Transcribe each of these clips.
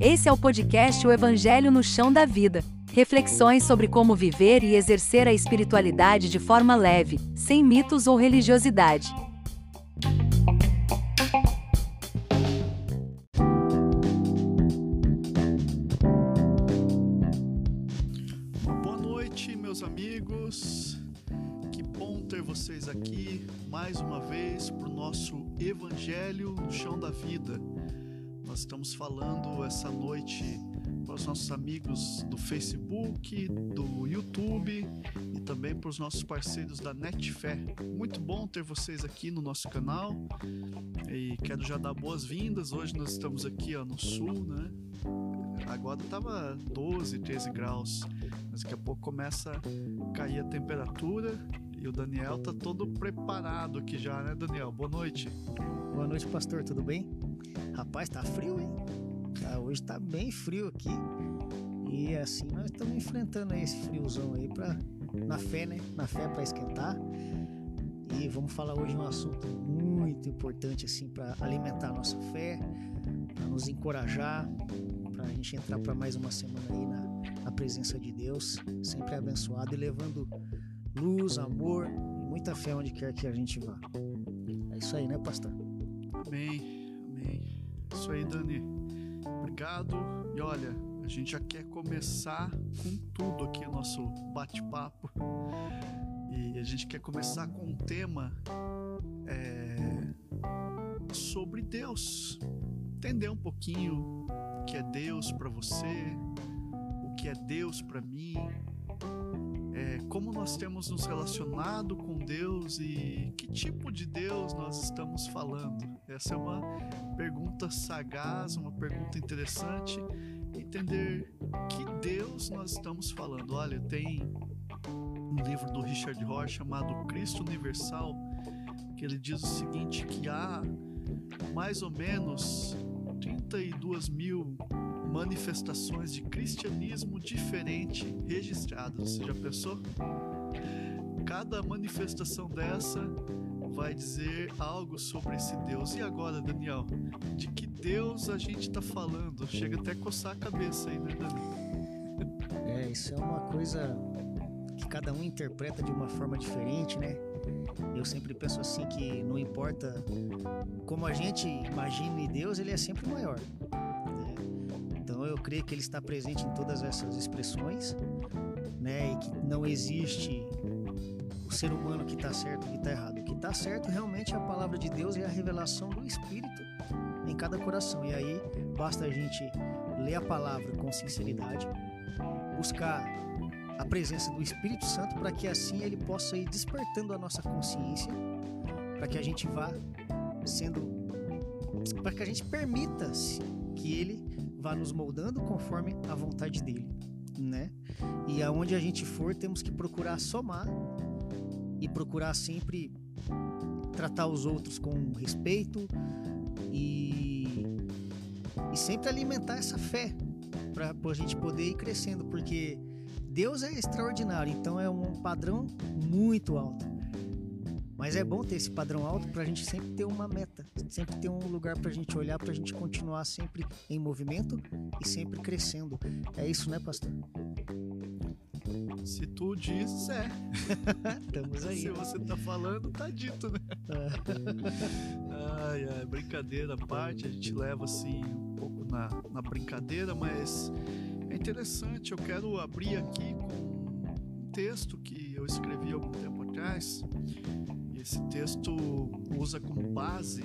Esse é o podcast O Evangelho no Chão da Vida. Reflexões sobre como viver e exercer a espiritualidade de forma leve, sem mitos ou religiosidade. Da Vida. Nós estamos falando essa noite para os nossos amigos do Facebook, do YouTube e também para os nossos parceiros da Netfé. Muito bom ter vocês aqui no nosso canal e quero já dar boas-vindas. Hoje nós estamos aqui ó, no sul, né? Agora estava 12, 13 graus, mas daqui a pouco começa a cair a temperatura e o Daniel tá todo preparado aqui já, né, Daniel? Boa noite. Boa noite, pastor, tudo bem? Rapaz, tá frio, hein? Tá, hoje tá bem frio aqui. E assim nós estamos enfrentando esse friozão aí pra, na fé, né? Na fé para esquentar. E vamos falar hoje um assunto muito importante assim para alimentar a nossa fé, para nos encorajar, para a gente entrar para mais uma semana aí na, na presença de Deus, sempre abençoado e levando luz, amor e muita fé onde quer que a gente vá. É isso aí, né, pastor? Amém, amém. Isso aí, Dani. Obrigado. E olha, a gente já quer começar com tudo aqui o nosso bate-papo. E a gente quer começar com um tema é, sobre Deus. Entender um pouquinho o que é Deus para você, o que é Deus para mim, é, como nós temos nos relacionado com Deus e que tipo de Deus nós estamos falando. Essa é uma pergunta sagaz, uma pergunta interessante. Entender que Deus nós estamos falando. Olha, tem um livro do Richard Rohr chamado Cristo Universal, que ele diz o seguinte: que há mais ou menos 32 mil manifestações de cristianismo diferente registradas. Você já pensou? Cada manifestação dessa vai dizer algo sobre esse Deus. E agora, Daniel, de que Deus a gente está falando? Chega até a coçar a cabeça aí, né, Daniel? É, isso é uma coisa que cada um interpreta de uma forma diferente, né? Eu sempre penso assim que não importa como a gente imagine Deus, ele é sempre maior. Eu creio que ele está presente em todas essas expressões, né? E que não existe o ser humano que está certo e que está errado. O que está certo realmente é a palavra de Deus e a revelação do Espírito em cada coração. E aí basta a gente ler a palavra com sinceridade, buscar a presença do Espírito Santo para que assim ele possa ir despertando a nossa consciência, para que a gente vá sendo para que a gente permita que ele vá nos moldando conforme a vontade dele, né? E aonde a gente for, temos que procurar somar e procurar sempre tratar os outros com respeito e, e sempre alimentar essa fé para a gente poder ir crescendo, porque Deus é extraordinário, então é um padrão muito alto. Mas é bom ter esse padrão alto para a gente sempre ter uma meta, sempre ter um lugar para a gente olhar, para a gente continuar sempre em movimento e sempre crescendo. É isso, né, pastor? Se tu diz, é. Estamos aí. Se você tá falando, tá dito, né? ai, ai, brincadeira à parte, a gente leva assim um pouco na, na brincadeira, mas é interessante. Eu quero abrir aqui com um texto que eu escrevi algum tempo atrás. Esse texto usa como base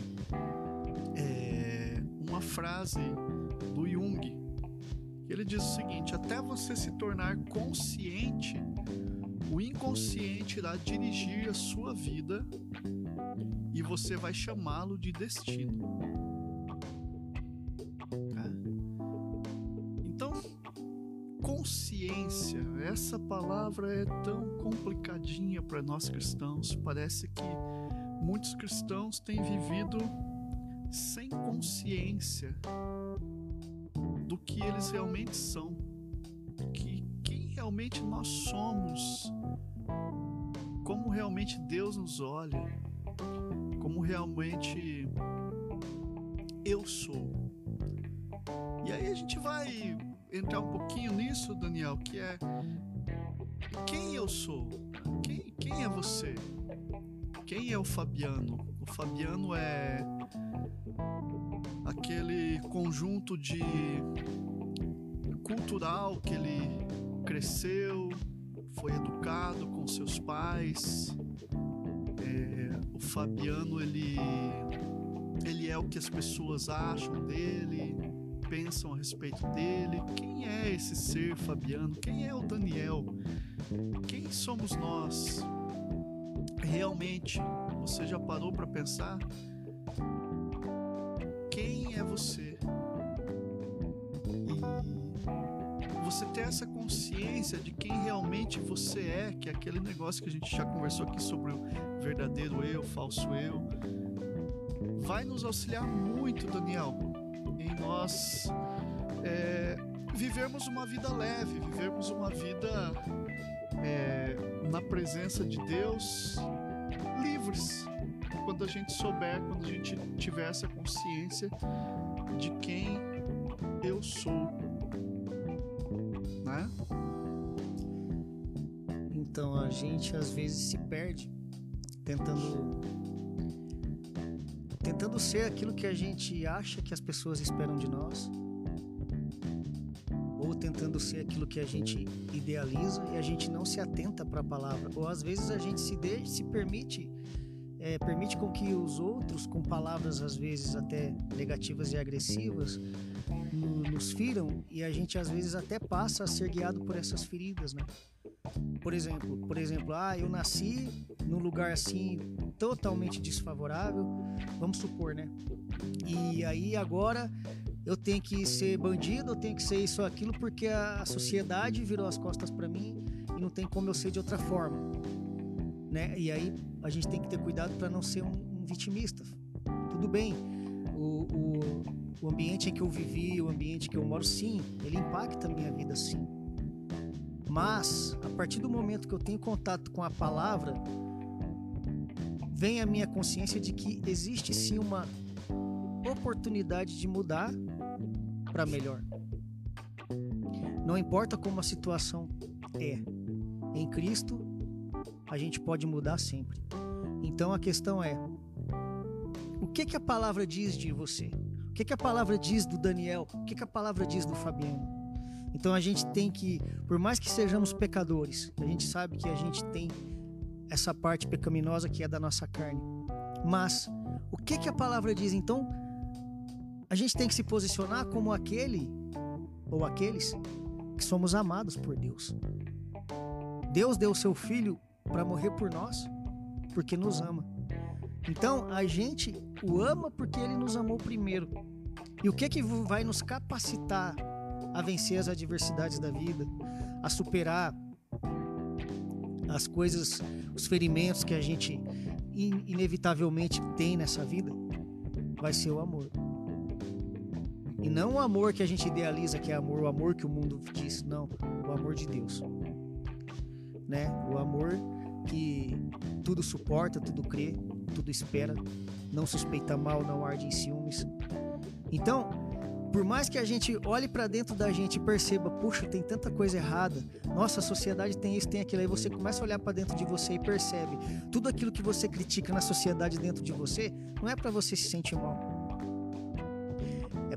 é, uma frase do Jung. Ele diz o seguinte: até você se tornar consciente, o inconsciente irá dirigir a sua vida e você vai chamá-lo de destino. Essa palavra é tão complicadinha para nós cristãos. Parece que muitos cristãos têm vivido sem consciência do que eles realmente são, que quem realmente nós somos, como realmente Deus nos olha, como realmente eu sou. E aí a gente vai entrar um pouquinho nisso, Daniel, que é quem eu sou? Quem, quem é você? Quem é o Fabiano? O Fabiano é aquele conjunto de cultural que ele cresceu, foi educado com seus pais. É, o Fabiano ele ele é o que as pessoas acham dele, pensam a respeito dele. Quem é esse ser Fabiano? Quem é o Daniel? Quem somos nós? Realmente, você já parou para pensar? Quem é você? E você ter essa consciência de quem realmente você é, que é aquele negócio que a gente já conversou aqui sobre o verdadeiro eu, falso eu, vai nos auxiliar muito, Daniel, em nós é, vivermos uma vida leve, vivermos uma vida é, na presença de Deus, livres. Quando a gente souber, quando a gente tiver essa consciência de quem eu sou, né? Então a gente às vezes se perde tentando tentando ser aquilo que a gente acha que as pessoas esperam de nós ou tentando ser aquilo que a gente idealiza e a gente não se atenta para a palavra. Ou às vezes a gente se deixa, se permite, é, permite com que os outros, com palavras às vezes até negativas e agressivas, nos firam e a gente às vezes até passa a ser guiado por essas feridas, né? Por exemplo, por exemplo, ah, eu nasci num lugar assim totalmente desfavorável, vamos supor, né? E aí agora eu tenho que ser bandido, eu tenho que ser isso ou aquilo, porque a sociedade virou as costas para mim e não tem como eu ser de outra forma. Né? E aí a gente tem que ter cuidado para não ser um, um, vitimista. Tudo bem, o, o, o ambiente em que eu vivi, o ambiente que eu moro, sim, ele impacta a minha vida, sim. Mas, a partir do momento que eu tenho contato com a palavra, vem a minha consciência de que existe sim uma oportunidade de mudar para melhor. Não importa como a situação é, em Cristo a gente pode mudar sempre. Então a questão é: o que que a palavra diz de você? O que que a palavra diz do Daniel? O que que a palavra diz do Fabiano? Então a gente tem que, por mais que sejamos pecadores, a gente sabe que a gente tem essa parte pecaminosa que é da nossa carne. Mas o que que a palavra diz? Então a gente tem que se posicionar como aquele ou aqueles que somos amados por Deus. Deus deu o seu filho para morrer por nós, porque nos ama. Então a gente o ama porque ele nos amou primeiro. E o que que vai nos capacitar a vencer as adversidades da vida, a superar as coisas, os ferimentos que a gente inevitavelmente tem nessa vida? Vai ser o amor. E não o amor que a gente idealiza, que é amor, o amor que o mundo diz, não, o amor de Deus. Né? O amor que tudo suporta, tudo crê, tudo espera, não suspeita mal, não arde em ciúmes. Então, por mais que a gente olhe para dentro da gente e perceba, puxa, tem tanta coisa errada, nossa, a sociedade tem isso, tem aquilo, aí você começa a olhar para dentro de você e percebe, tudo aquilo que você critica na sociedade dentro de você, não é para você se sentir mal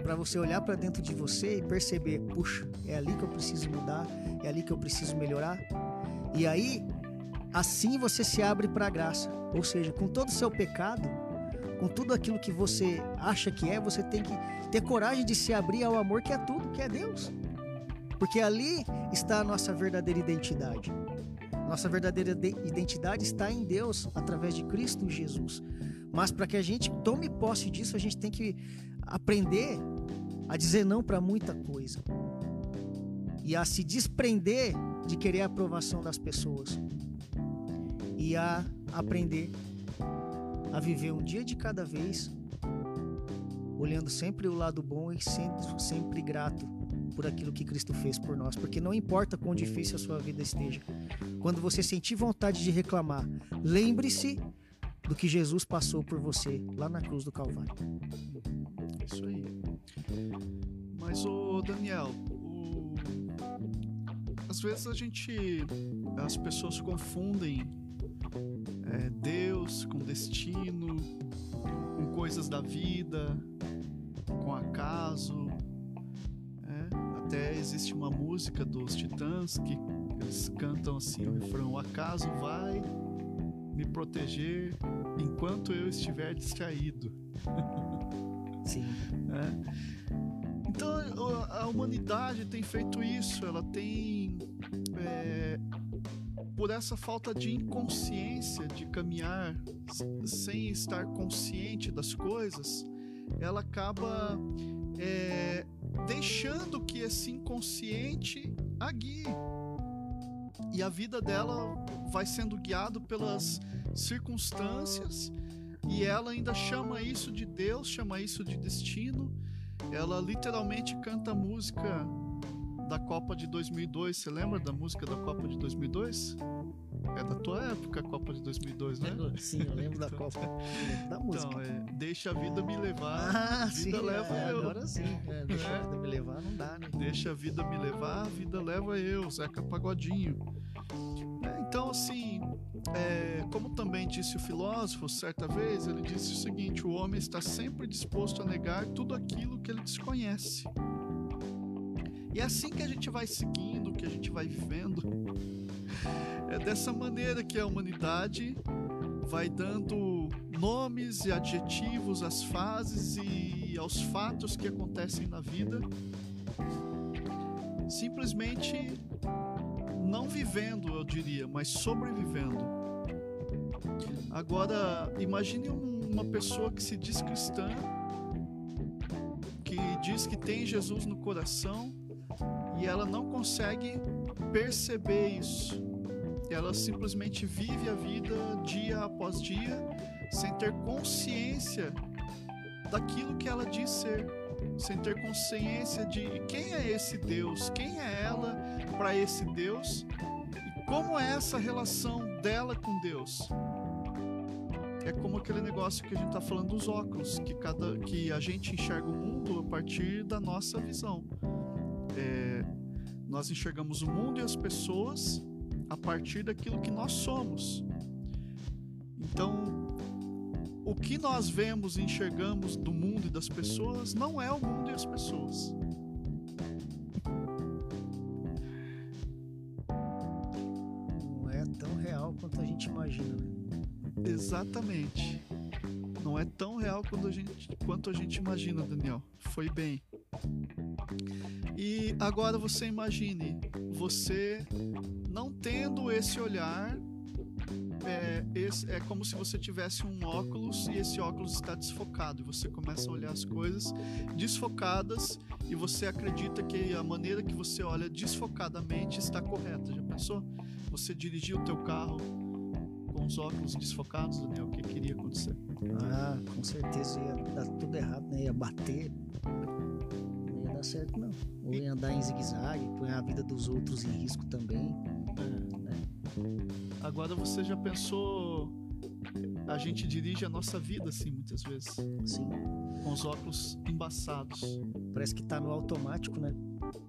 para você olhar para dentro de você e perceber, puxa, é ali que eu preciso mudar, é ali que eu preciso melhorar. E aí, assim você se abre para a graça. Ou seja, com todo o seu pecado, com tudo aquilo que você acha que é, você tem que ter coragem de se abrir ao amor que é tudo, que é Deus. Porque ali está a nossa verdadeira identidade. Nossa verdadeira identidade está em Deus através de Cristo Jesus. Mas para que a gente tome posse disso, a gente tem que aprender a dizer não para muita coisa e a se desprender de querer a aprovação das pessoas e a aprender a viver um dia de cada vez, olhando sempre o lado bom e sendo sempre grato por aquilo que Cristo fez por nós, porque não importa quão difícil a sua vida esteja, quando você sentir vontade de reclamar, lembre-se do que Jesus passou por você lá na cruz do Calvário. É isso aí. Mas o Daniel, o... às vezes a gente, as pessoas confundem é, Deus com destino, com coisas da vida, com acaso. É, até existe uma música dos Titãs que eles cantam assim o refrão: o acaso vai me proteger enquanto eu estiver distraído. Sim. É. Então a humanidade tem feito isso, ela tem. É, por essa falta de inconsciência de caminhar sem estar consciente das coisas, ela acaba é, deixando que esse inconsciente a guie. E a vida dela vai sendo guiado pelas circunstâncias e ela ainda chama isso de Deus, chama isso de destino. Ela literalmente canta música da Copa de 2002. Você lembra da música da Copa de 2002? É da tua época a Copa de 2002, né? Sim, eu lembro da Copa. da música. Então, é, deixa a vida me levar, Ah, vida sim, leva é, eu. agora sim. É, deixa É. a vida me levar, não dá, né? Deixa a vida me levar, a vida leva eu, Zeca Pagodinho. É, então, assim, é, como também disse o filósofo certa vez, ele disse o seguinte: o homem está sempre disposto a negar tudo aquilo que ele desconhece. E é assim que a gente vai seguindo, que a gente vai vivendo. É dessa maneira que a humanidade vai dando nomes e adjetivos às fases e aos fatos que acontecem na vida, simplesmente não vivendo, eu diria, mas sobrevivendo. Agora, imagine um- uma pessoa que se diz cristã, que diz que tem Jesus no coração e ela não consegue perceber isso. Ela simplesmente vive a vida dia após dia sem ter consciência daquilo que ela diz ser, sem ter consciência de quem é esse Deus, quem é ela para esse Deus e como é essa relação dela com Deus. É como aquele negócio que a gente está falando dos óculos, que, cada, que a gente enxerga o mundo a partir da nossa visão. É, nós enxergamos o mundo e as pessoas a partir daquilo que nós somos. Então, o que nós vemos e enxergamos do mundo e das pessoas não é o mundo e as pessoas. Não é tão real quanto a gente imagina, né? Exatamente. Não é tão real quanto a gente, quanto a gente imagina, Daniel. Foi bem. E agora você imagine, você não tendo esse olhar, é, esse- é como se você tivesse um óculos e esse óculos está desfocado. E você começa a olhar as coisas desfocadas e você acredita que a maneira que você olha desfocadamente está correta. Já pensou? Você dirigir o teu carro com os óculos desfocados, Daniel, o que queria acontecer? Ah, com certeza ia dar tudo errado, né? Ia bater. Certo, não. Ou ia andar em zigue-zague, põe a vida dos outros em risco também. Agora você já pensou? A gente dirige a nossa vida assim muitas vezes, Sim. com os óculos embaçados, Parece que tá no automático, né?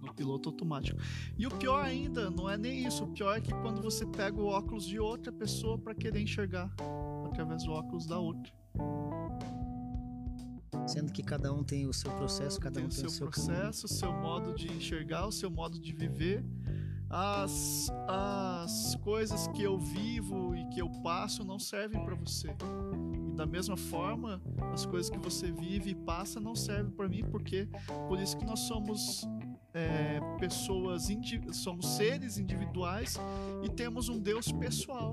no piloto automático. E o pior ainda, não é nem isso. O pior é que quando você pega o óculos de outra pessoa para querer enxergar através do óculos da outra. Sendo que cada um tem o seu processo, cada Tem um o tem seu o seu processo, o seu modo de enxergar, o seu modo de viver. As, as coisas que eu vivo e que eu passo não servem para você. E da mesma forma, as coisas que você vive e passa não servem para mim, porque por isso que nós somos é, pessoas, somos seres individuais e temos um Deus pessoal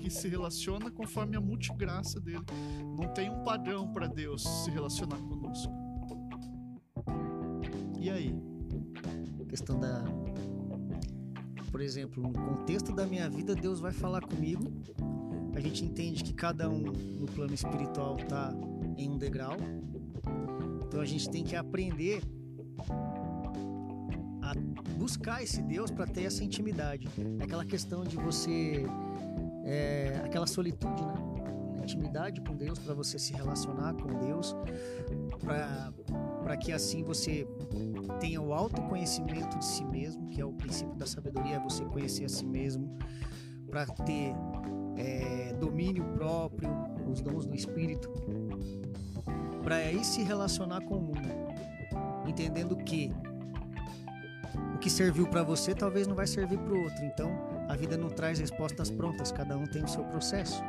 que se relaciona conforme a multigraça dele. Não tem um padrão para Deus se relacionar conosco. E aí? questão da. Por exemplo, no contexto da minha vida, Deus vai falar comigo. A gente entende que cada um no plano espiritual tá em um degrau. Então a gente tem que aprender a buscar esse Deus para ter essa intimidade. É aquela questão de você. É, aquela solitude, né? intimidade com Deus, para você se relacionar com Deus, para que assim você tenha o autoconhecimento de si mesmo, que é o princípio da sabedoria, é você conhecer a si mesmo, para ter é, domínio próprio, os dons do Espírito, para aí se relacionar com o mundo, entendendo que o que serviu para você talvez não vai servir para o outro. Então, a vida não traz respostas prontas, cada um tem o seu processo.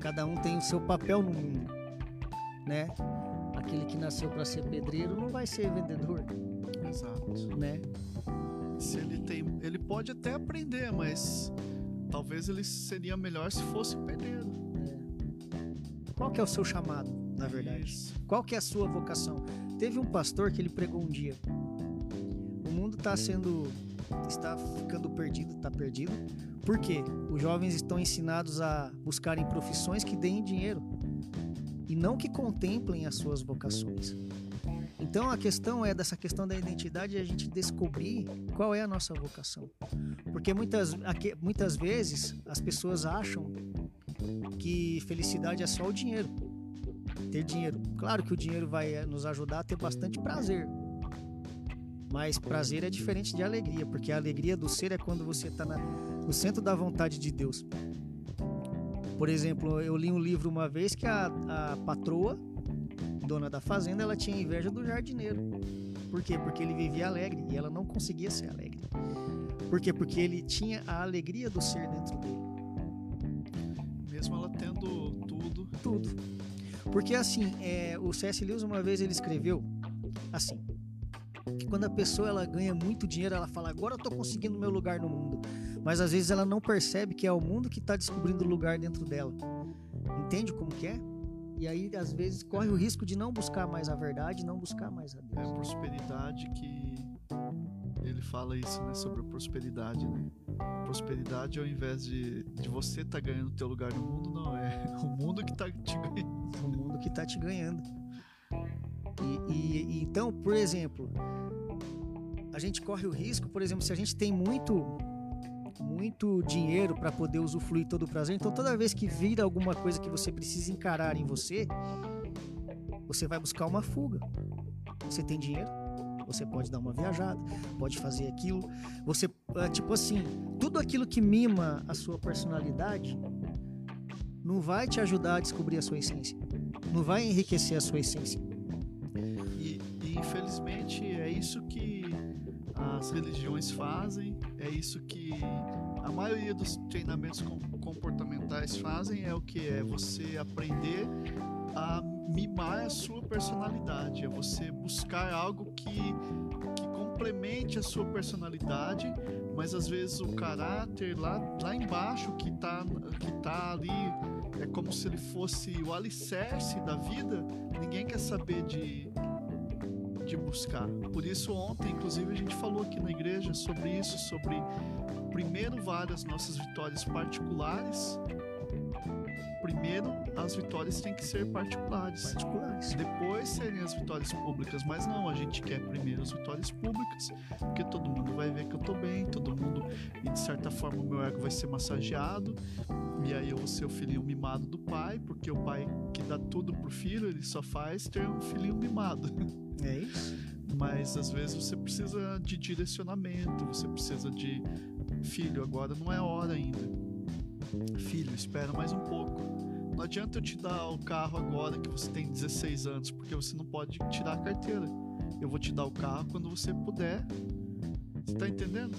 Cada um tem o seu papel no mundo, né? Aquele que nasceu para ser pedreiro não vai ser vendedor. Exato. Né? Se ele tem, ele pode até aprender, mas talvez ele seria melhor se fosse pedreiro. É. Qual que é o seu chamado, na verdade? Isso. Qual que é a sua vocação? Teve um pastor que ele pregou um dia. O mundo está sendo está ficando perdido, está perdido. Por quê? Os jovens estão ensinados a buscarem profissões que deem dinheiro e não que contemplem as suas vocações. Então a questão é dessa questão da identidade é a gente descobrir qual é a nossa vocação. Porque muitas, muitas vezes as pessoas acham que felicidade é só o dinheiro. Ter dinheiro. Claro que o dinheiro vai nos ajudar a ter bastante prazer, mas prazer é diferente de alegria, porque a alegria do ser é quando você está no centro da vontade de Deus. Por exemplo, eu li um livro uma vez que a, a patroa, dona da fazenda, ela tinha inveja do jardineiro. Por quê? Porque ele vivia alegre e ela não conseguia ser alegre. Por quê? Porque ele tinha a alegria do ser dentro dele. Mesmo ela tendo tudo. Tudo. Porque assim, é, o C.S. Lewis uma vez ele escreveu assim: quando a pessoa ela ganha muito dinheiro, ela fala, agora eu tô conseguindo meu lugar no mundo. Mas às vezes ela não percebe que é o mundo que está descobrindo o lugar dentro dela. Entende como que é? E aí, às vezes, corre o risco de não buscar mais a verdade, não buscar mais a Deus. É a prosperidade que ele fala isso, né? Sobre a prosperidade, né? Prosperidade, ao invés de, de você estar tá ganhando o teu lugar no mundo, não. É o mundo que está te ganhando. O mundo que está te ganhando. E, e, e, então, por exemplo, a gente corre o risco, por exemplo, se a gente tem muito muito dinheiro para poder usufruir todo o prazer, então toda vez que vira alguma coisa que você precisa encarar em você, você vai buscar uma fuga. Você tem dinheiro, você pode dar uma viajada, pode fazer aquilo. Você, é, tipo assim, tudo aquilo que mima a sua personalidade não vai te ajudar a descobrir a sua essência. Não vai enriquecer a sua essência infelizmente é isso que as religiões fazem, é isso que a maioria dos treinamentos comportamentais fazem, é o que? É você aprender a mimar a sua personalidade, é você buscar algo que, que complemente a sua personalidade, mas às vezes o caráter lá, lá embaixo que está que tá ali é como se ele fosse o alicerce da vida, ninguém quer saber de de buscar. Por isso, ontem, inclusive, a gente falou aqui na igreja sobre isso, sobre primeiro várias nossas vitórias particulares. Primeiro, as vitórias têm que ser particulares. Particulares. Depois serem as vitórias públicas. Mas não, a gente quer primeiro as vitórias públicas, porque todo mundo vai ver que eu tô bem, todo mundo, e de certa forma, o meu ego vai ser massageado. E aí eu vou ser o filhinho mimado do pai, porque o pai que dá tudo pro filho, ele só faz ter um filhinho mimado. É isso. Mas às vezes você precisa de direcionamento, você precisa de filho, agora não é hora ainda. Filho, espera mais um pouco. Não adianta eu te dar o carro agora que você tem 16 anos, porque você não pode tirar a carteira. Eu vou te dar o carro quando você puder. Você tá entendendo?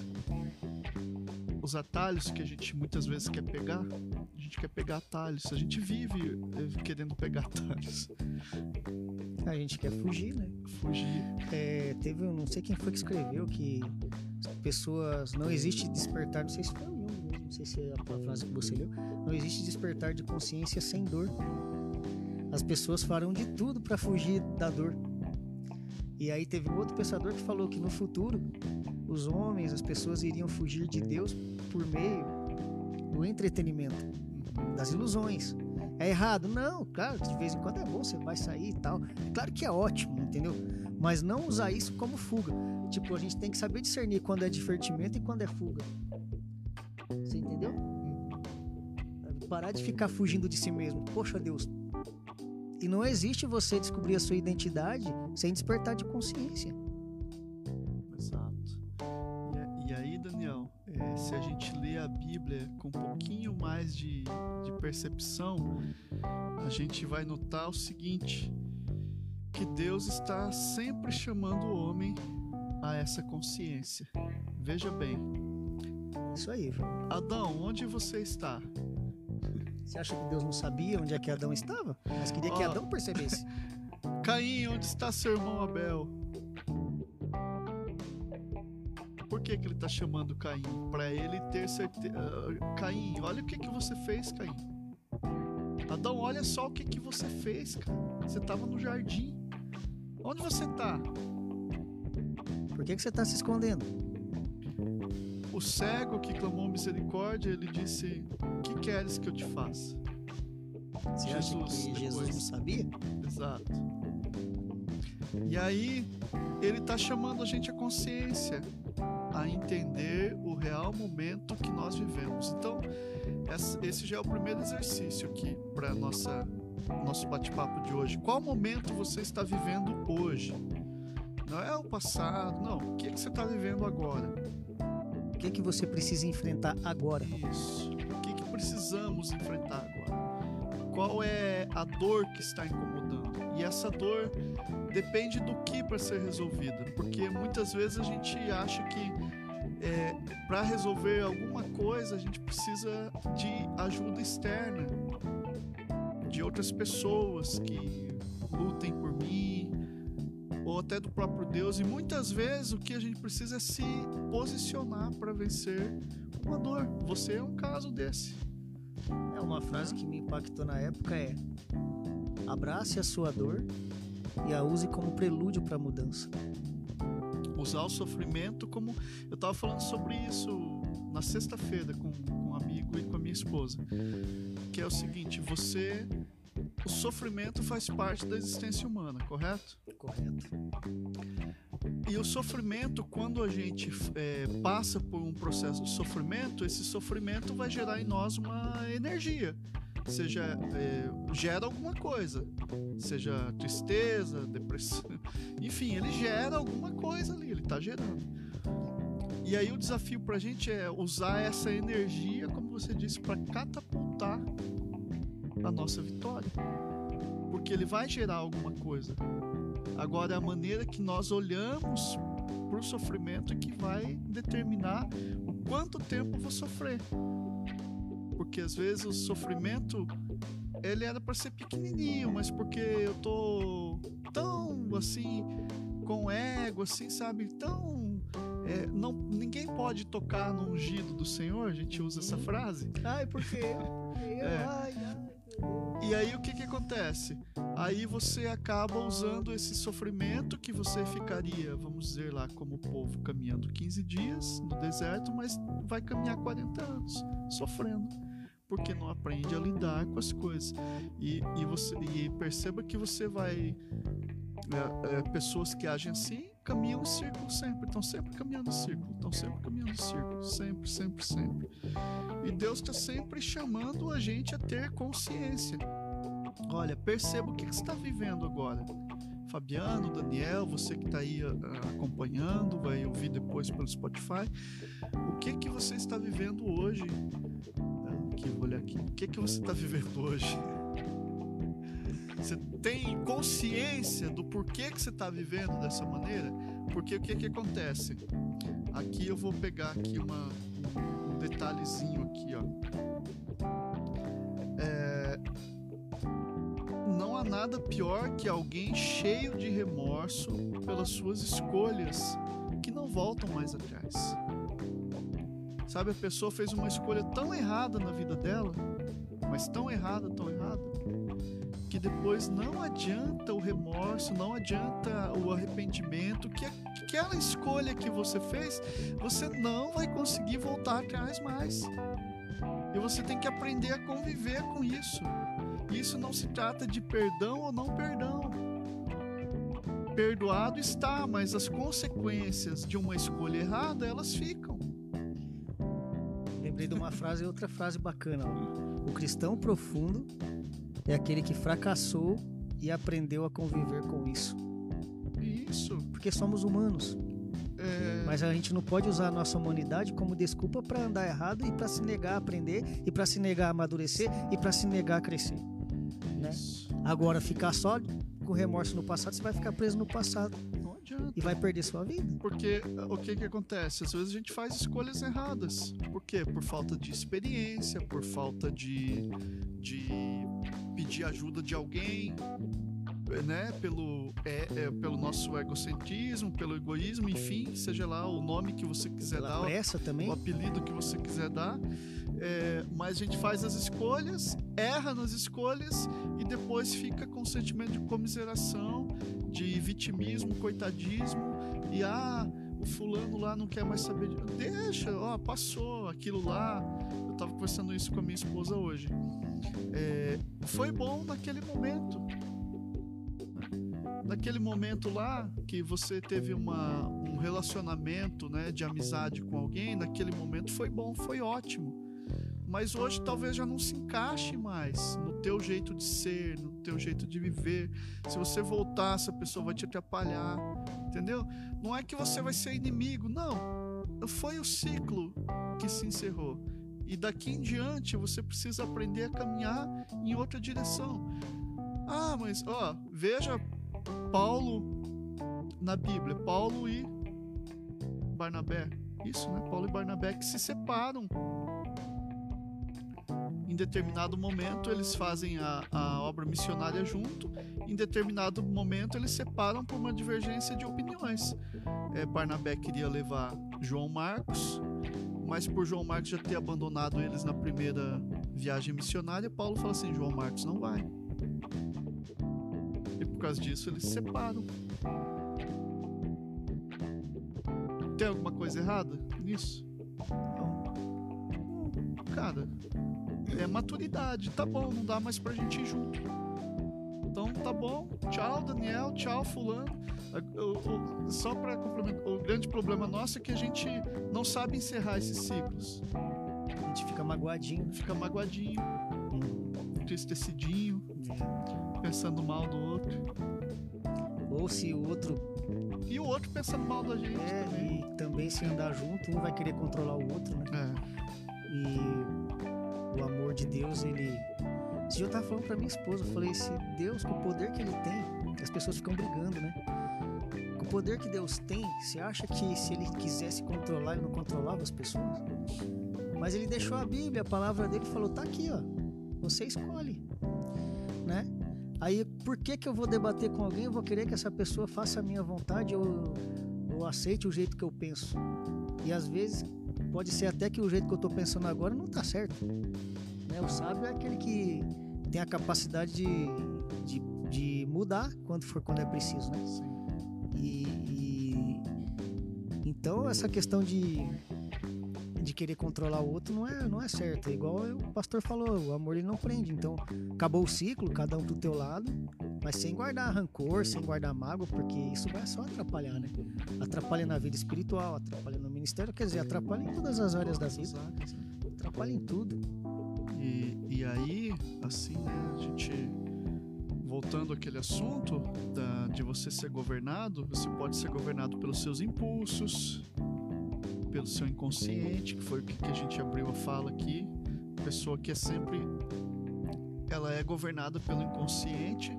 Os atalhos que a gente muitas vezes quer pegar, a gente quer pegar atalhos. A gente vive eh, querendo pegar atalhos. A gente quer fugir, né? Fugir. É, teve, eu não sei quem foi que escreveu que pessoas. Não existe despertar, não sei se foi o Jung mesmo, não sei se é a frase que você leu. Não existe despertar de consciência sem dor. As pessoas farão de tudo para fugir da dor. E aí teve um outro pensador que falou que no futuro os homens, as pessoas iriam fugir de Deus por meio do entretenimento, das ilusões. É errado? Não, claro, de vez em quando é bom, você vai sair e tal. Claro que é ótimo, entendeu? Mas não usar isso como fuga. Tipo, a gente tem que saber discernir quando é divertimento e quando é fuga. Você entendeu? parar de ficar fugindo de si mesmo. Poxa, Deus. E não existe você descobrir a sua identidade sem despertar de consciência. Bíblia com um pouquinho mais de, de percepção, a gente vai notar o seguinte: que Deus está sempre chamando o homem a essa consciência. Veja bem. Isso aí, João. Adão, onde você está? Você acha que Deus não sabia onde é que Adão estava? Mas queria que. Adão percebesse. Caim, onde está seu irmão Abel? Por que, que ele está chamando Caim? Para ele ter certeza. Caim, olha o que, que você fez, Caim. Adão, olha só o que, que você fez, cara. Você estava no jardim. Onde você está? Por que, que você está se escondendo? O cego que clamou misericórdia, ele disse: Que queres que eu te faça? Você Jesus, que Jesus não sabia? Exato. E aí, ele está chamando a gente à consciência, a entender o real momento que nós vivemos. Então, esse já é o primeiro exercício aqui para nossa nosso bate-papo de hoje. Qual momento você está vivendo hoje? Não é o passado, não. O que, que você está vivendo agora? O que, que você precisa enfrentar agora? Isso. O que, que precisamos enfrentar agora? Qual é a dor que está incomodando? E essa dor depende do que para ser resolvida, porque muitas vezes a gente acha que para resolver alguma coisa a gente precisa de ajuda externa, de outras pessoas que lutem por mim, ou até do próprio Deus. E muitas vezes o que a gente precisa é se posicionar para vencer uma dor. Você é um caso desse. É uma frase que me impactou na época é: abrace a sua dor e a use como prelúdio para a mudança. Usar o sofrimento como. Eu estava falando sobre isso na sexta-feira com, com um amigo e com a minha esposa. Que é o seguinte: você. O sofrimento faz parte da existência humana, correto? Correto. E o sofrimento, quando a gente é, passa por um processo de sofrimento, esse sofrimento vai gerar em nós uma energia. Seja, é, gera alguma coisa. Seja tristeza, depressão. Enfim, ele gera alguma coisa ali, ele está gerando. E aí o desafio pra gente é usar essa energia, como você disse, para catapultar a nossa vitória. Porque ele vai gerar alguma coisa. Agora, é a maneira que nós olhamos para o sofrimento é que vai determinar o quanto tempo eu vou sofrer. Porque às vezes o sofrimento ele era para ser pequenininho, mas porque eu tô tão assim com ego, assim, sabe, tão é, não, ninguém pode tocar no ungido do Senhor. A gente usa essa frase. Ai, por quê? Eu, É. ai, ai. E aí o que que acontece? Aí você acaba usando esse sofrimento que você ficaria, vamos dizer lá, como o povo caminhando 15 dias no deserto, mas vai caminhar 40 anos sofrendo, porque não aprende a lidar com as coisas. E, e você e perceba que você vai é, é, pessoas que agem assim caminham em círculo sempre, estão sempre caminhando em círculo, estão sempre caminhando em círculo, sempre, sempre, sempre. E Deus está sempre chamando a gente a ter consciência. Olha, perceba o que, que você está vivendo agora. Fabiano, Daniel, você que está aí ah, acompanhando, vai ouvir depois pelo Spotify. O que que você está vivendo hoje? Aqui, vou olhar aqui. O que que você está vivendo hoje? Você tem consciência do porquê que você está vivendo dessa maneira? Porque o que que acontece? Aqui eu vou pegar aqui uma, um detalhezinho aqui, ó. É, não há nada pior que alguém cheio de remorso pelas suas escolhas que não voltam mais atrás. Sabe, a pessoa fez uma escolha tão errada na vida dela, mas tão errada, tão errada, que depois não adianta o remorso, não adianta o arrependimento, que aquela escolha que você fez, você não vai conseguir voltar atrás mais. E você tem que aprender a conviver com isso. Isso não se trata de perdão ou não perdão. Perdoado está, mas as consequências de uma escolha errada, elas ficam. Lembrei de uma frase, outra frase bacana. ó. O cristão profundo é aquele que fracassou e aprendeu a conviver com isso. Isso. Porque somos humanos. É, Mas a gente não pode usar a nossa humanidade como desculpa para andar errado e para se negar a aprender e para se negar a amadurecer e para se negar a crescer. né? Agora, ficar só com remorso no passado, você vai ficar preso no passado Não adianta. e vai perder sua vida. Porque o que que acontece? Às vezes a gente faz escolhas erradas. Por quê? Por falta de experiência, por falta de, de pedir ajuda de alguém, né? Pelo, é, é, pelo nosso egocentrismo, pelo egoísmo, enfim, seja lá o nome que você quiser Pela dar, pressa também. o apelido que você quiser dar. É, mas a gente faz as escolhas, erra nas escolhas e depois fica com um sentimento de comiseração, de vitimismo, coitadismo e ah, o fulano lá não quer mais saber. De... Deixa, ó, passou aquilo lá. Eu tava conversando isso com a minha esposa hoje. É, foi bom naquele momento. Naquele momento lá que você teve uma, um relacionamento né, de amizade com alguém, naquele momento foi bom, foi ótimo. Mas hoje talvez já não se encaixe mais no teu jeito de ser, no teu jeito de viver. Se você voltar, essa pessoa vai te atrapalhar, entendeu? Não é que você vai ser inimigo, não. Foi o ciclo que se encerrou. E daqui em diante você precisa aprender a caminhar em outra direção. Ah, mas ó, veja Paulo na Bíblia, Paulo e Barnabé. Isso, né? Paulo e Barnabé que se separam. Em determinado momento eles fazem a, a obra missionária junto, em determinado momento eles separam por uma divergência de opiniões. É, Barnabé queria levar João Marcos, mas por João Marcos já ter abandonado eles na primeira viagem missionária, Paulo fala assim: João Marcos não vai. E por causa disso eles se separam. Tem alguma coisa errada nisso? Cara, é maturidade. Tá bom, não dá mais pra gente ir junto. Então tá bom. Tchau, Daniel. Tchau, Fulano. O- o- Só pra complementar, o grande problema nosso é que a gente não sabe encerrar esses ciclos. A gente fica magoadinho. Fica magoadinho, entristecidinho, pensando mal do outro. Ou se o outro E o outro pensando mal da gente é, também. e também se andar junto, um vai querer controlar o outro, né? É. E de Deus, ele. Dia eu tava falando pra minha esposa, eu falei, se Deus, com o poder que ele tem, as pessoas ficam brigando, né? Com o poder que Deus tem, você acha que se ele quisesse controlar, ele não controlava as pessoas? Mas ele deixou a Bíblia, a palavra dele falou, tá aqui, ó. Você escolhe, né? Aí, por que que eu vou debater com alguém? Eu vou querer que essa pessoa faça a minha vontade ou, ou aceite o jeito que eu penso. E às vezes pode ser até que o jeito que eu tô pensando agora não tá certo. Né? O sábio é aquele que tem a capacidade de, de, de mudar quando for quando é preciso, né? Sim. E, e- então essa questão de de querer controlar o outro não é não é certo. É igual o pastor falou, o amor ele não prende. Então acabou o ciclo, cada um pro teu lado, mas sem guardar rancor, sem guardar mágoa, porque isso vai só atrapalhar, né? Atrapalha na vida espiritual, atrapalha no ministério, quer dizer, atrapalha em todas as áreas da vida, atrapalha em tudo. E, e aí, assim, né, a gente. Voltando àquele assunto da, de você ser governado, você pode ser governado pelos seus impulsos, pelo seu inconsciente, que foi o que, que a gente abriu a fala aqui. Pessoa que é sempre. Ela é governada pelo inconsciente,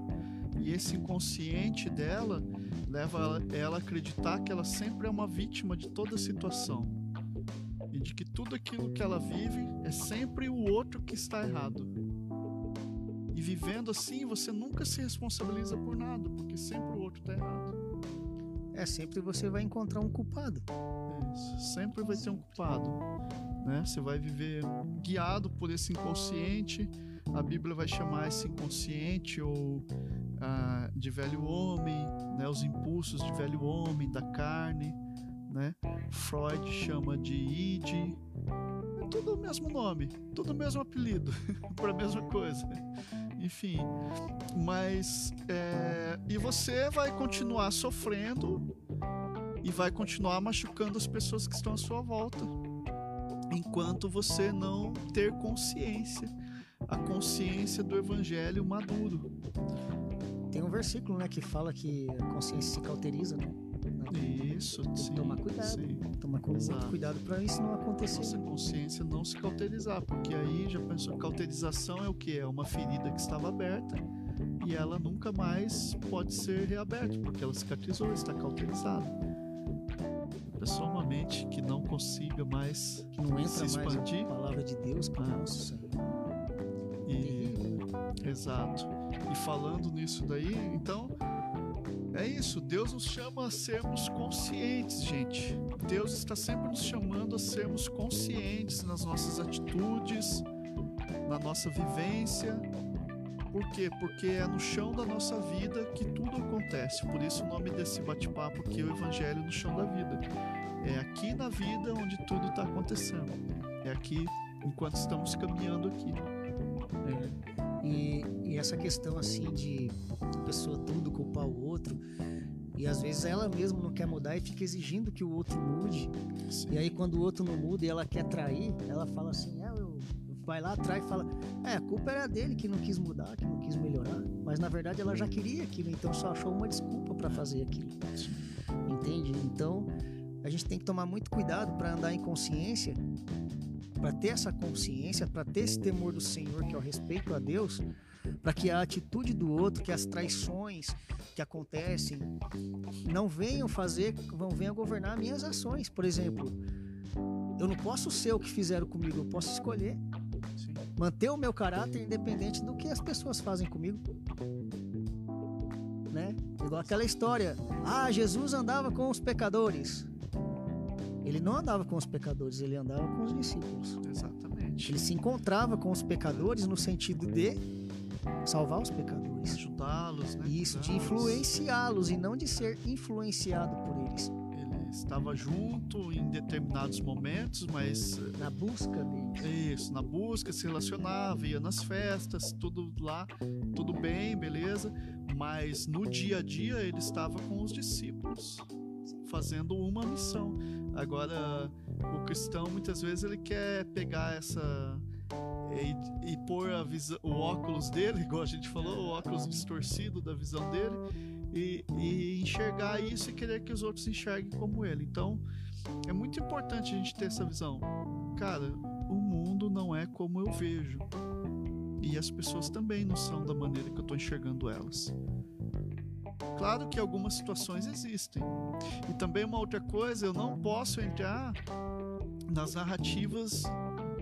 e esse inconsciente dela leva ela, a acreditar que ela sempre é uma vítima de toda situação de que tudo aquilo que ela vive é sempre o outro que está errado. E vivendo assim, você nunca se responsabiliza por nada, porque sempre o outro está errado. É, sempre você vai encontrar um culpado. É isso. Sempre vai ter um culpado. Né? Você vai viver guiado por esse inconsciente. A Bíblia vai chamar esse inconsciente ou ah, de velho homem, né? os impulsos de velho homem, da carne. Né? Freud chama de id. É tudo o mesmo nome, tudo o mesmo apelido, para a mesma coisa. Enfim, mas é, e você vai continuar sofrendo e vai continuar machucando as pessoas que estão à sua volta, enquanto você não ter consciência. a consciência do evangelho maduro. Tem um versículo, né, que fala que a consciência se cauteriza, né? Isso, Tem sim. tomar cuidado. sim. Tomar muito cuidado para isso não acontecer. Nossa consciência não se cauterizar, porque aí já pensou, cauterização é o que? É uma ferida que estava aberta e ela nunca mais pode ser reaberta, porque ela cicatrizou, está cauterizada. A pessoa uma mente que não consiga mais Que não entra se mais expandir. a palavra de Deus para Ah. nossa. e Terrível. Exato. E falando nisso daí, então é isso. Deus nos chama a sermos conscientes, gente. Deus está sempre nos chamando a sermos conscientes nas nossas atitudes, na nossa vivência. Por quê? Porque é no chão da nossa vida que tudo acontece. Por isso o nome desse bate-papo aqui é o Evangelho no chão da vida. É aqui na vida onde tudo está acontecendo. É aqui enquanto estamos caminhando aqui. É. E, e essa questão assim de a pessoa tudo culpar o outro e às vezes ela mesma não quer mudar e fica exigindo que o outro mude. E aí quando o outro não muda e ela quer trair, ela fala assim, é, eu vai lá atrás e fala, é, a culpa era dele que não quis mudar, que não quis melhorar, mas na verdade ela já queria aquilo, então só achou uma desculpa para fazer aquilo. Entende? Então, a gente tem que tomar muito cuidado para andar em consciência, para ter essa consciência, para ter esse temor do Senhor, que é o respeito a Deus, para que a atitude do outro, que as traições que acontecem, não venham fazer, não venham governar minhas ações. Por exemplo, eu não posso ser o que fizeram comigo, eu posso escolher Sim. manter o meu caráter independente do que as pessoas fazem comigo. Né? Igual aquela história. Ah, Jesus andava com os pecadores. Ele não andava com os pecadores, ele andava com os discípulos. Exatamente. Ele se encontrava com os pecadores no sentido de salvar os pecadores. Ajudá-los, né? Isso, de influenciá-los e não de ser influenciado por eles. Ele estava junto em determinados momentos, mas Na busca deles. Isso, na busca, se relacionava, ia nas festas, tudo lá, tudo bem, beleza. Mas no dia a dia ele estava com os discípulos, fazendo uma missão. Agora, o cristão muitas vezes ele quer pegar essa. E, e pôr o óculos dele, igual a gente falou, o óculos distorcido da visão dele, e, e enxergar isso e querer que os outros enxerguem como ele. Então, é muito importante a gente ter essa visão. Cara, o mundo não é como eu vejo. E as pessoas também não são da maneira que eu estou enxergando elas. Claro que algumas situações existem. E também uma outra coisa, eu não posso entrar nas narrativas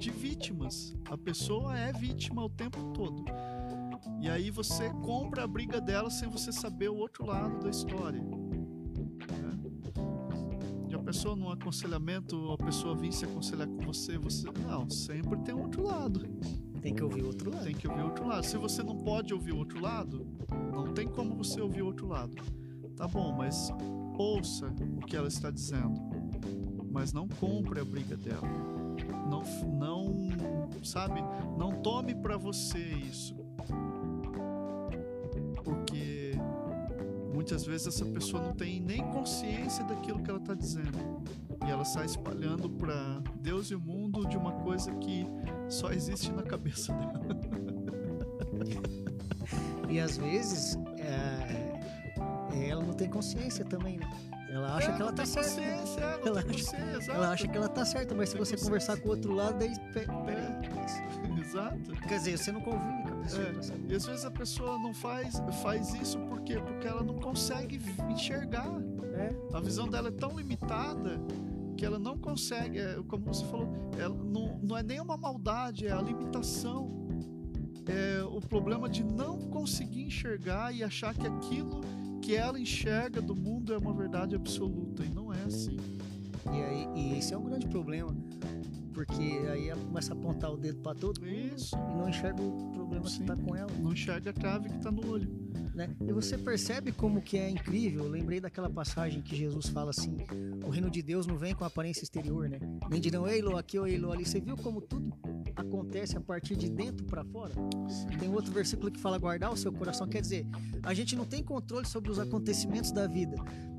de vítimas. A pessoa é vítima o tempo todo. E aí você compra a briga dela sem você saber o outro lado da história. né? E a pessoa num aconselhamento, a pessoa vir se aconselhar com você, você. Não, sempre tem um outro lado. Tem que ouvir o outro lado. Tem que ouvir o outro lado. Se você não pode ouvir o outro lado, não tem como você ouvir o outro lado. Tá bom, mas ouça o que ela está dizendo. Mas não compre a briga dela. Não, não sabe? Não tome para você isso. Porque muitas vezes essa pessoa não tem nem consciência daquilo que ela está dizendo. E ela sai espalhando para Deus e o mundo de uma coisa que só existe na cabeça dela. E às vezes é, é, ela não tem consciência também, né? Ela acha É, que ela tá certa. é, Ela acha-. Ela acha que ela tá certa, mas se você conversar com o outro lado, daí. mas- Exato. Quer dizer, você não convive com a pessoa É. E às vezes a pessoa não faz, faz isso por quê? Porque ela não consegue enxergar. É. A visão dela é tão limitada que ela não consegue, é, como você falou, ela não, não é nem uma maldade, é a limitação. É o problema de não conseguir enxergar e achar que aquilo que ela enxerga do mundo é uma verdade absoluta. E não é assim. E, aí, e esse é um grande problema. Porque aí ela começa a apontar o dedo pra todo mundo Isso. e não enxerga o problema Sim. que tá com ela. Não enxerga a trave que está no olho. né? E você percebe como que é incrível. Eu lembrei daquela passagem que Jesus fala assim: o reino de Deus não vem com aparência exterior, né? Nem dirão, ei, Lô, aqui ou ei, Lô, ali. Você viu como tudo acontece a partir de dentro para fora? Tem outro versículo que fala guardar o seu coração. Quer dizer, a gente não tem controle sobre os acontecimentos da vida,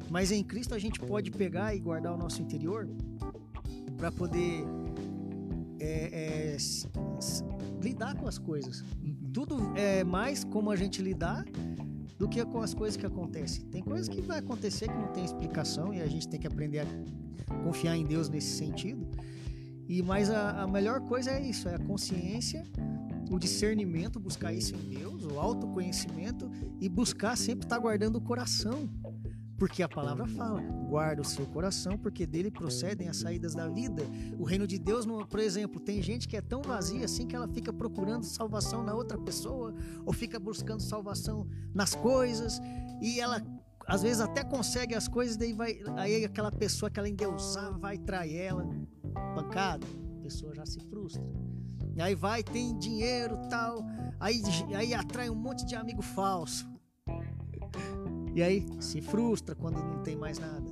mas em Cristo a gente pode pegar e guardar o nosso interior para poder é, é, lidar com as coisas. Uhum. Tudo é mais como a gente lidar do que com as coisas que acontecem. Tem coisas que vai acontecer que não tem explicação e a gente tem que aprender a confiar em Deus nesse sentido. E mas a, a melhor coisa é isso, é a consciência, o discernimento, buscar isso em Deus, o autoconhecimento e buscar sempre estar guardando o coração. Porque a palavra fala, guarda o seu coração, porque dele procedem as saídas da vida. O reino de Deus, por exemplo, tem gente que é tão vazia assim que ela fica procurando salvação na outra pessoa, ou fica buscando salvação nas coisas, e ela às vezes até consegue as coisas, daí vai, aí aquela pessoa que ela endeusava vai trair ela, pancada, a pessoa já se frustra. E aí vai, tem dinheiro tal, aí, aí atrai um monte de amigo falso. E aí se frustra quando não tem mais nada.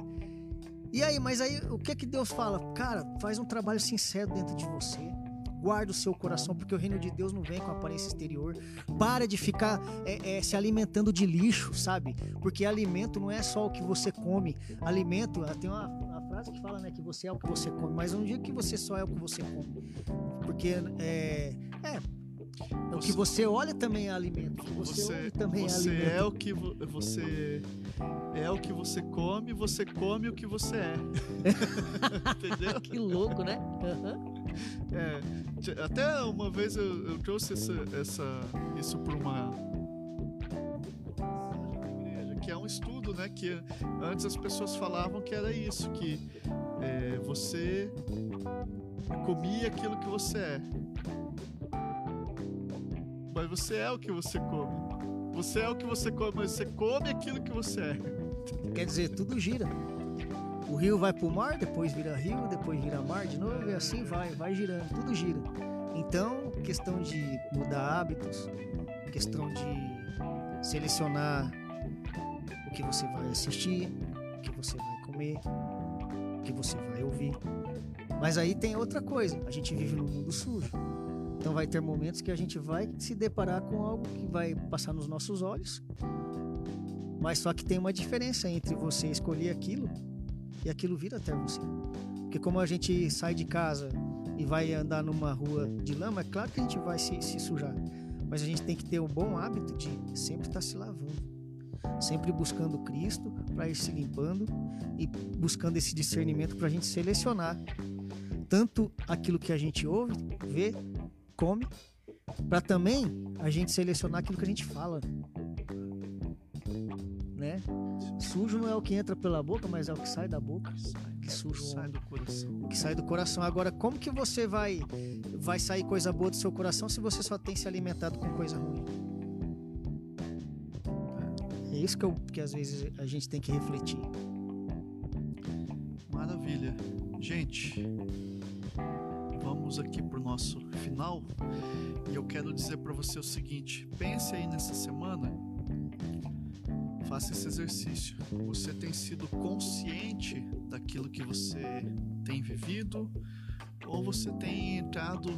E aí, mas aí o que que Deus fala? Cara, faz um trabalho sincero dentro de você. Guarda o seu coração, porque o reino de Deus não vem com aparência exterior. Para de ficar é, é, se alimentando de lixo, sabe? Porque alimento não é só o que você come. Alimento, tem uma frase que fala, né, que você é o que você come. Mas não diga que você só é o que você come. Porque é, é o que você olha também é alimento. O que você, Você, ouve também é você alimento. é o que vo- você é o que você come, você come o que você é. Entendeu? Que louco, né? Aham. É, até uma vez eu, eu trouxe essa, essa- isso para uma que é um estudo, né? Que antes as pessoas falavam que era isso, que é, você comia aquilo que você é. Mas você é o que você come. Você é o que você come, mas você come aquilo que você é. Quer dizer, tudo gira. O rio vai pro mar, depois vira rio, depois vira mar de novo, e assim vai, vai girando, tudo gira. Então, questão de mudar hábitos, questão de selecionar o que você vai assistir, o que você vai comer, o que você vai ouvir. Mas aí tem outra coisa, a gente vive num mundo sujo. Então vai ter momentos que a gente vai se deparar com algo que vai passar nos nossos olhos. Mas só que tem uma diferença entre você escolher aquilo e aquilo vir até você. Porque como a gente sai de casa e vai andar numa rua de lama, é claro que a gente vai se, se sujar. Mas a gente tem que ter o bom hábito de sempre estar se lavando. Sempre buscando Cristo para ir se limpando e buscando esse discernimento para a gente selecionar tanto aquilo que a gente ouve, vê, come, para também a gente selecionar aquilo que a gente fala. Né? Sujo não é o que entra pela boca, mas é o que sai da boca. Que suja o sai do coração. que sai do coração. Agora, como que você vai vai sair coisa boa do seu coração se você só tem se alimentado com coisa ruim? Isso que, eu, que às vezes a gente tem que refletir. Maravilha. Gente, vamos aqui pro nosso final e eu quero dizer para você o seguinte: pense aí nessa semana, faça esse exercício. Você tem sido consciente daquilo que você tem vivido ou você tem entrado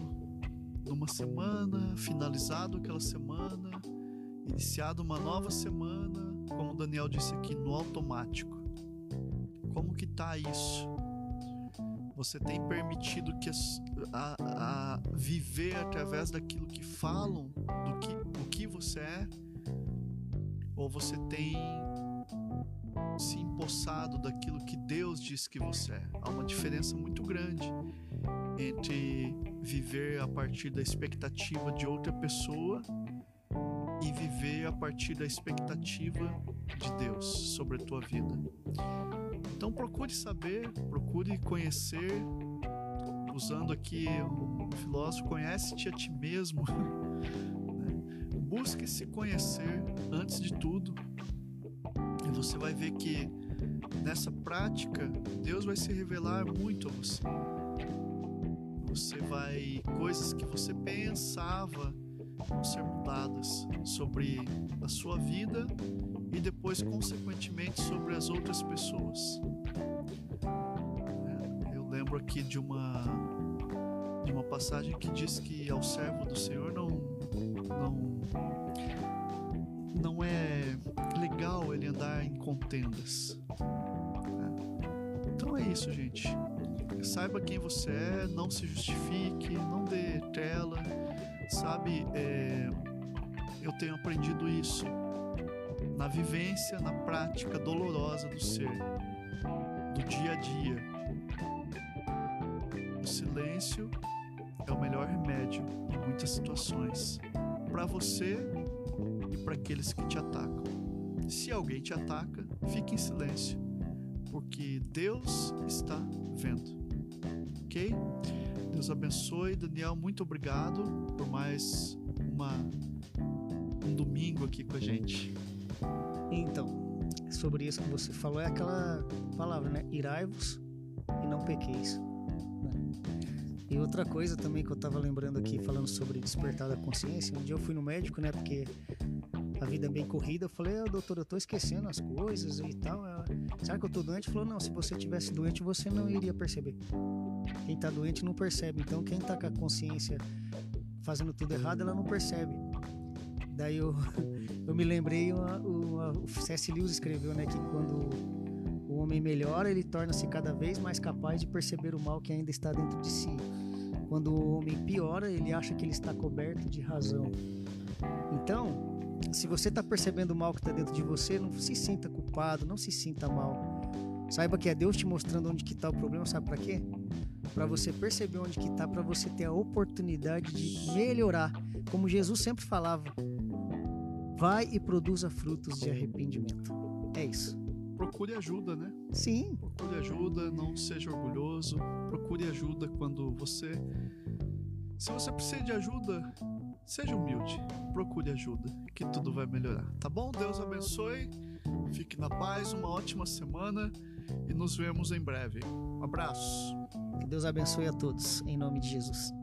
numa semana, finalizado aquela semana, iniciado uma nova semana, como o Daniel disse aqui, no automático? Como que tá isso? Você tem permitido que a, a viver através daquilo que falam, do que o que você é, ou você tem se empossado daquilo que Deus diz que você é? Há uma diferença muito grande entre viver a partir da expectativa de outra pessoa e viver a partir da expectativa de Deus sobre a tua vida. Então procure saber, procure conhecer, usando aqui um filósofo, conhece-te a ti mesmo. né? Busque se conhecer antes de tudo. E você vai ver que nessa prática Deus vai se revelar muito a você. Você vai coisas que você pensava vão ser mudadas sobre a sua vida e depois, consequentemente, sobre as outras pessoas. É, Eu lembro aqui de uma de uma passagem que diz que ao servo do Senhor não não não é legal ele andar em contendas. né? Então é isso, gente. Saiba quem você é, não se justifique, não dê tela, sabe, é, eu tenho aprendido isso na vivência, na prática dolorosa do ser, do dia a dia. O silêncio é o melhor remédio em muitas situações, para você e para aqueles que te atacam. Se alguém te ataca, fique em silêncio, porque Deus está vendo. Ok? Deus abençoe. Daniel, muito obrigado por mais uma, um domingo aqui com a gente. Então, sobre isso que você falou, é aquela palavra, né? Irai-vos e não pequeis. né? E outra coisa também que eu tava lembrando aqui, falando sobre despertar da consciência, um dia eu fui no médico, né? Porque a vida é bem corrida. Eu falei, ah, doutor, eu tô esquecendo as coisas e tal. Ela, Sabe que eu tô doente? Ele falou, não, se você tivesse doente, você não iria perceber. Quem tá doente não percebe. Então, quem tá com a consciência fazendo tudo errado, ela não percebe. Daí eu, eu me lembrei, uma, uma, o C.S. Lewis escreveu, né, que quando o homem melhora, ele torna-se cada vez mais capaz de perceber o mal que ainda está dentro de si. Quando o homem piora, ele acha que ele está coberto de razão. Então, se você está percebendo o mal que está dentro de você, não se sinta culpado, não se sinta mal. Saiba que é Deus te mostrando onde que está o problema, sabe para quê? Para você perceber onde que está, para você ter a oportunidade de melhorar. Como Jesus sempre falava, vai e produza frutos de arrependimento. É isso. Procure ajuda, né? Sim, Procure ajuda, não seja orgulhoso. Procure ajuda quando você. Se você precisa de ajuda, seja humilde. Procure ajuda, que tudo vai melhorar. Tá bom? Deus abençoe. Fique na paz, uma ótima semana e nos vemos em breve. Um abraço. Que Deus abençoe a todos, em nome de Jesus.